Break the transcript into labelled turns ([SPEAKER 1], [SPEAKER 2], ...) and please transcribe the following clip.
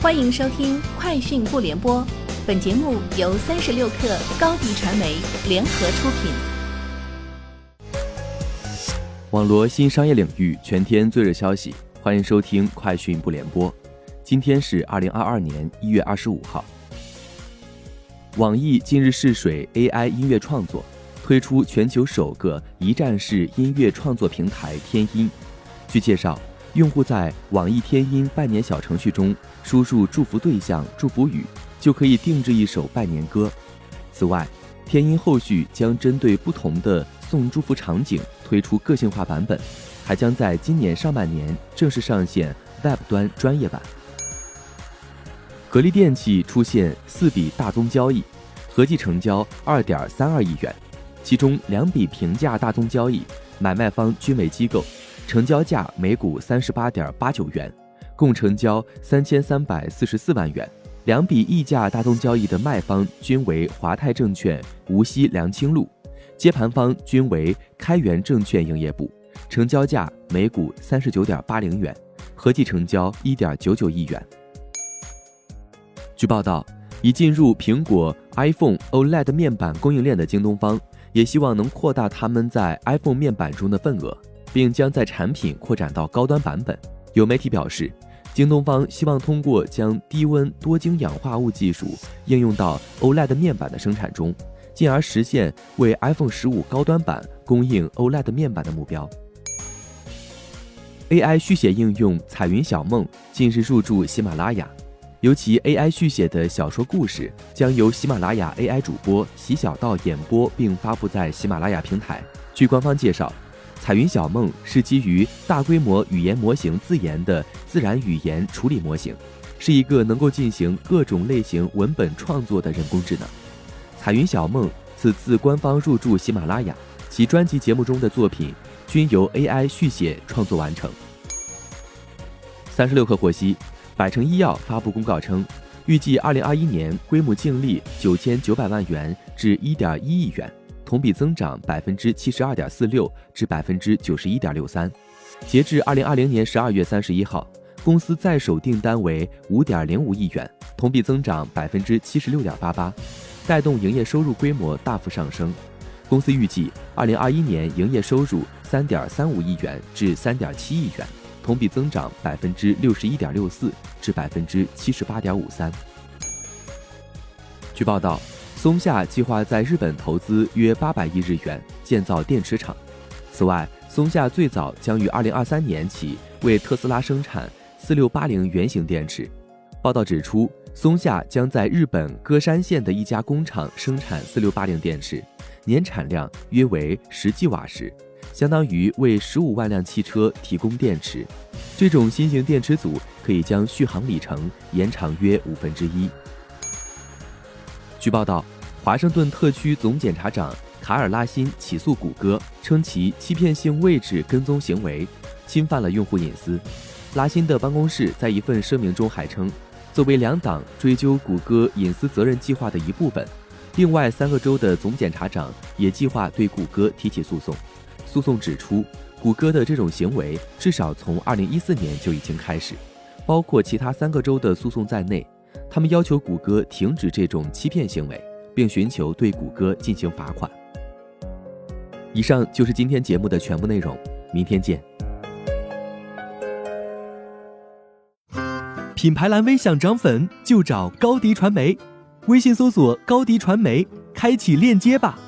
[SPEAKER 1] 欢迎收听《快讯不联播》，本节目由三十六克高低传媒联合出品。
[SPEAKER 2] 网罗新商业领域全天最热消息，欢迎收听《快讯不联播》。今天是二零二二年一月二十五号。网易近日试水 AI 音乐创作，推出全球首个一站式音乐创作平台天音。据介绍。用户在网易天音拜年小程序中输入祝福对象、祝福语，就可以定制一首拜年歌。此外，天音后续将针对不同的送祝福场景推出个性化版本，还将在今年上半年正式上线 Web 端专业版。格力电器出现四笔大宗交易，合计成交二点三二亿元，其中两笔平价大宗交易，买卖方均为机构。成交价每股三十八点八九元，共成交三千三百四十四万元。两笔溢价大宗交易的卖方均为华泰证券无锡良青路，接盘方均为开源证券营业部。成交价每股三十九点八零元，合计成交一点九九亿元。据报道，已进入苹果 iPhone OLED 面板供应链的京东方，也希望能扩大他们在 iPhone 面板中的份额。并将在产品扩展到高端版本。有媒体表示，京东方希望通过将低温多晶氧化物技术应用到 OLED 面板的生产中，进而实现为 iPhone 十五高端版供应 OLED 面板的目标。AI 续写应用彩云小梦近日入驻喜马拉雅，尤其 AI 续写的小说故事将由喜马拉雅 AI 主播喜小道演播并发布在喜马拉雅平台。据官方介绍。彩云小梦是基于大规模语言模型自研的自然语言处理模型，是一个能够进行各种类型文本创作的人工智能。彩云小梦此次官方入驻喜马拉雅，其专辑节目中的作品均由 AI 续写创作完成。三十六氪获悉，百城医药发布公告称，预计二零二一年规模净利九千九百万元至一点一亿元。同比增长百分之七十二点四六至百分之九十一点六三。截至二零二零年十二月三十一号，公司在手订单为五点零五亿元，同比增长百分之七十六点八八，带动营业收入规模大幅上升。公司预计二零二一年营业收入三点三五亿元至三点七亿元，同比增长百分之六十一点六四至百分之七十八点五三。据报道。松下计划在日本投资约八百亿日元建造电池厂。此外，松下最早将于二零二三年起为特斯拉生产四六八零原型电池。报道指出，松下将在日本歌山县的一家工厂生产四六八零电池，年产量约为十 G 瓦时，相当于为十五万辆汽车提供电池。这种新型电池组可以将续航里程延长约五分之一。据报道，华盛顿特区总检察长卡尔拉辛起诉谷歌，称其欺骗性位置跟踪行为侵犯了用户隐私。拉辛的办公室在一份声明中还称，作为两党追究谷歌隐私责任计划的一部分，另外三个州的总检察长也计划对谷歌提起诉讼。诉讼指出，谷歌的这种行为至少从2014年就已经开始，包括其他三个州的诉讼在内。他们要求谷歌停止这种欺骗行为，并寻求对谷歌进行罚款。以上就是今天节目的全部内容，明天见。
[SPEAKER 3] 品牌蓝 V 想涨粉就找高迪传媒，微信搜索高迪传媒，开启链接吧。